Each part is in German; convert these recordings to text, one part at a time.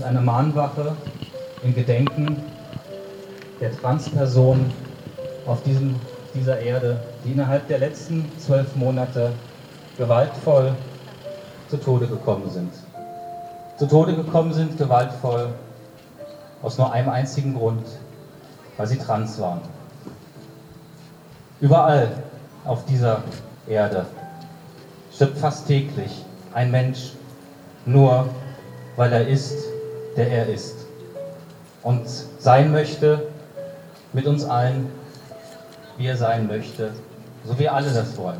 und eine Mahnwache im Gedenken der Transpersonen auf diesem, dieser Erde, die innerhalb der letzten zwölf Monate gewaltvoll zu Tode gekommen sind. Zu Tode gekommen sind, gewaltvoll, aus nur einem einzigen Grund, weil sie trans waren. Überall auf dieser Erde stirbt fast täglich ein Mensch nur, weil er ist, der er ist und sein möchte mit uns allen, wie er sein möchte, so wie alle das wollen.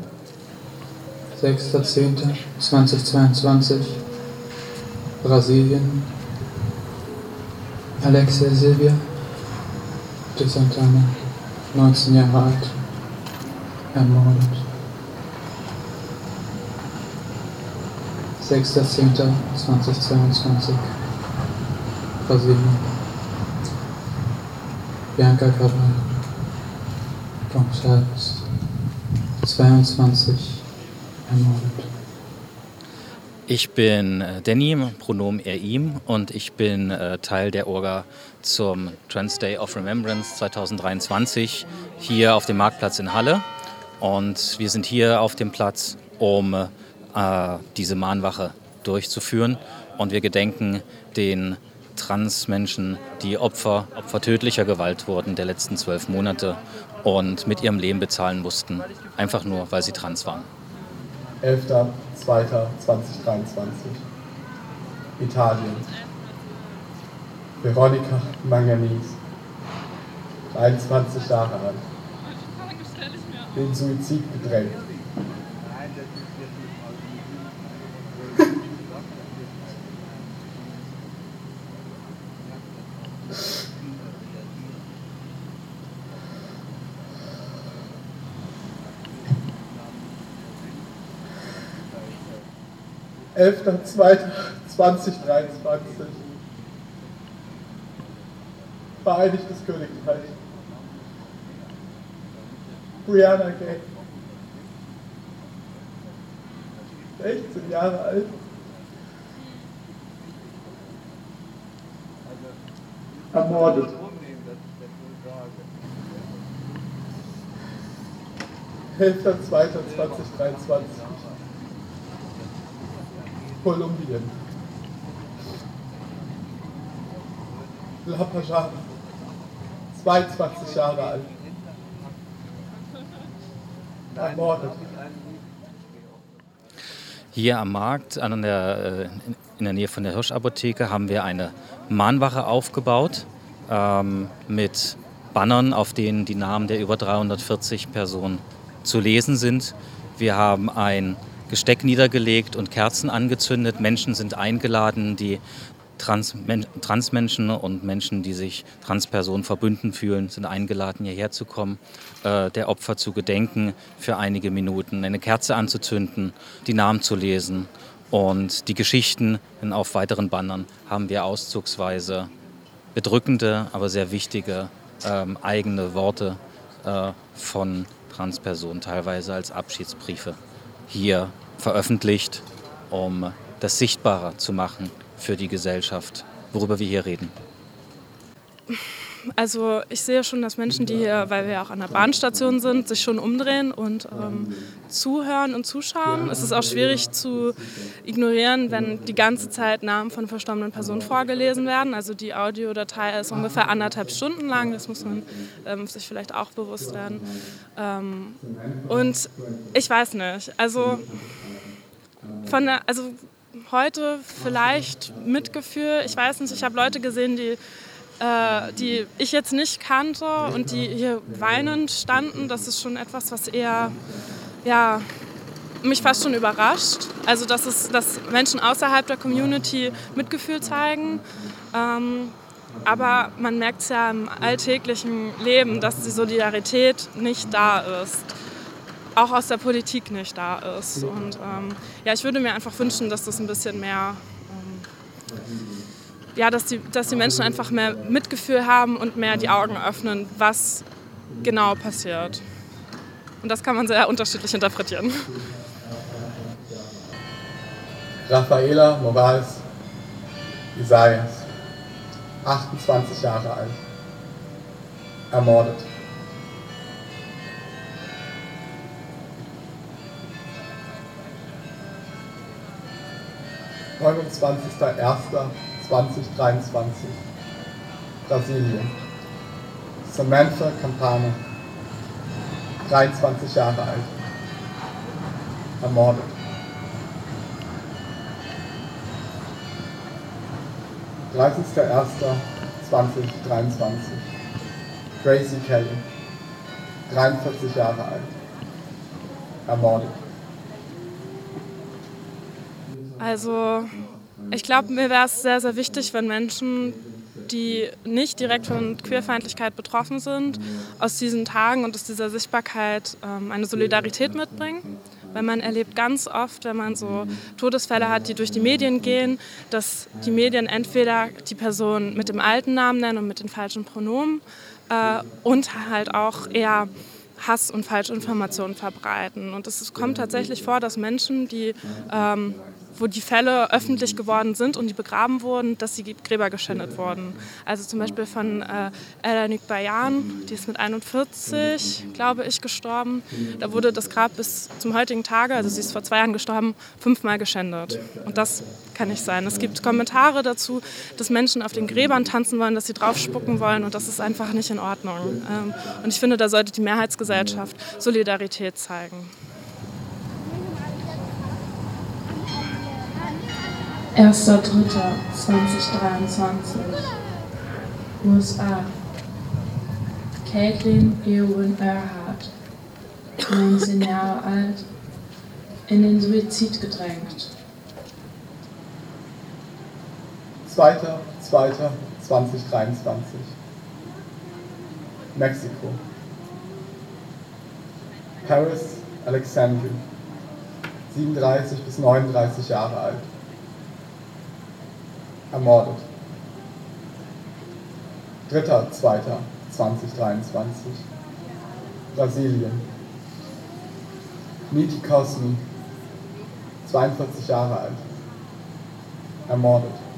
6.10.2022 Brasilien. Alexia Silvia. De Santana, 19 Jahre alt, ermordet. 6.10.2022 Brasilien Bianca Cabral Gonçalves, 22 ermordet. Ich bin äh, Danny, Pronomen er ihm und ich bin äh, Teil der Orga zum Trans Day of Remembrance 2023 hier auf dem Marktplatz in Halle. Und wir sind hier auf dem Platz, um äh, diese Mahnwache durchzuführen. Und wir gedenken den Transmenschen, die Opfer, Opfer tödlicher Gewalt wurden der letzten zwölf Monate und mit ihrem Leben bezahlen mussten, einfach nur, weil sie trans waren. 11.02.2023 Italien Veronica Manganis 23 Jahre alt den Suizid gedrängt. Elfter, zweiter, 2023. Vereinigtes Königreich. Brianna Gay. 16 Jahre alt. Ermordet. Elfter, zweiter, 2023. Kolumbien. La Pajana. 22 Jahre alt ermordet. Hier am Markt, an der, äh, in der Nähe von der Hirschapotheke, haben wir eine Mahnwache aufgebaut ähm, mit Bannern, auf denen die Namen der über 340 Personen zu lesen sind. Wir haben ein Gesteck niedergelegt und Kerzen angezündet. Menschen sind eingeladen, die Trans Transmenschen und Menschen, die sich Transpersonen verbünden fühlen, sind eingeladen, hierher zu kommen, äh, der Opfer zu gedenken für einige Minuten, eine Kerze anzuzünden, die Namen zu lesen und die Geschichten auf weiteren Bannern haben wir auszugsweise bedrückende, aber sehr wichtige ähm, eigene Worte äh, von Transpersonen, teilweise als Abschiedsbriefe, hier veröffentlicht, um das sichtbarer zu machen für die Gesellschaft, worüber wir hier reden? Also ich sehe schon, dass Menschen, die hier, weil wir auch an der Bahnstation sind, sich schon umdrehen und ähm, zuhören und zuschauen. Es ist auch schwierig zu ignorieren, wenn die ganze Zeit Namen von verstorbenen Personen vorgelesen werden. Also die Audiodatei ist ungefähr anderthalb Stunden lang, das muss man ähm, sich vielleicht auch bewusst werden. Ähm, und ich weiß nicht, also von der, also heute vielleicht Mitgefühl. Ich weiß nicht, ich habe Leute gesehen, die, äh, die ich jetzt nicht kannte und die hier weinend standen. Das ist schon etwas, was eher ja, mich fast schon überrascht. Also, dass, es, dass Menschen außerhalb der Community Mitgefühl zeigen. Ähm, aber man merkt es ja im alltäglichen Leben, dass die Solidarität nicht da ist auch aus der Politik nicht da ist. Und ähm, ja, ich würde mir einfach wünschen, dass das ein bisschen mehr, ähm, ja, dass die, dass die Menschen einfach mehr Mitgefühl haben und mehr die Augen öffnen, was genau passiert. Und das kann man sehr unterschiedlich interpretieren. Rafaela Morales Isaias, 28 Jahre alt, ermordet. Neunundzwanzigster Erster 2023 Brasilien. Samantha Campana. 23 Jahre alt. Ermordet. dreißigster Erster 2023 Gracie Kelly. 43 Jahre alt. Ermordet. Also ich glaube, mir wäre es sehr, sehr wichtig, wenn Menschen, die nicht direkt von Queerfeindlichkeit betroffen sind, aus diesen Tagen und aus dieser Sichtbarkeit ähm, eine Solidarität mitbringen. Weil man erlebt ganz oft, wenn man so Todesfälle hat, die durch die Medien gehen, dass die Medien entweder die Person mit dem alten Namen nennen und mit den falschen Pronomen äh, und halt auch eher Hass und Falschinformationen verbreiten. Und es kommt tatsächlich vor, dass Menschen, die ähm, wo die Fälle öffentlich geworden sind und die begraben wurden, dass die Gräber geschändet wurden. Also zum Beispiel von äh, Elanik Bayan, die ist mit 41, glaube ich, gestorben. Da wurde das Grab bis zum heutigen Tage, also sie ist vor zwei Jahren gestorben, fünfmal geschändet. Und das kann nicht sein. Es gibt Kommentare dazu, dass Menschen auf den Gräbern tanzen wollen, dass sie drauf spucken wollen und das ist einfach nicht in Ordnung. Ähm, und ich finde, da sollte die Mehrheitsgesellschaft Solidarität zeigen. 1.3.2023 USA Caitlin Eowyn Earhart, 19 Jahre alt, in den Suizid gedrängt. 2.2.2023 Mexiko. Paris Alexandri 37 bis 39 Jahre alt ermordet. 3.2.2023 Brasilien Niti Cosmi 42 Jahre alt ermordet.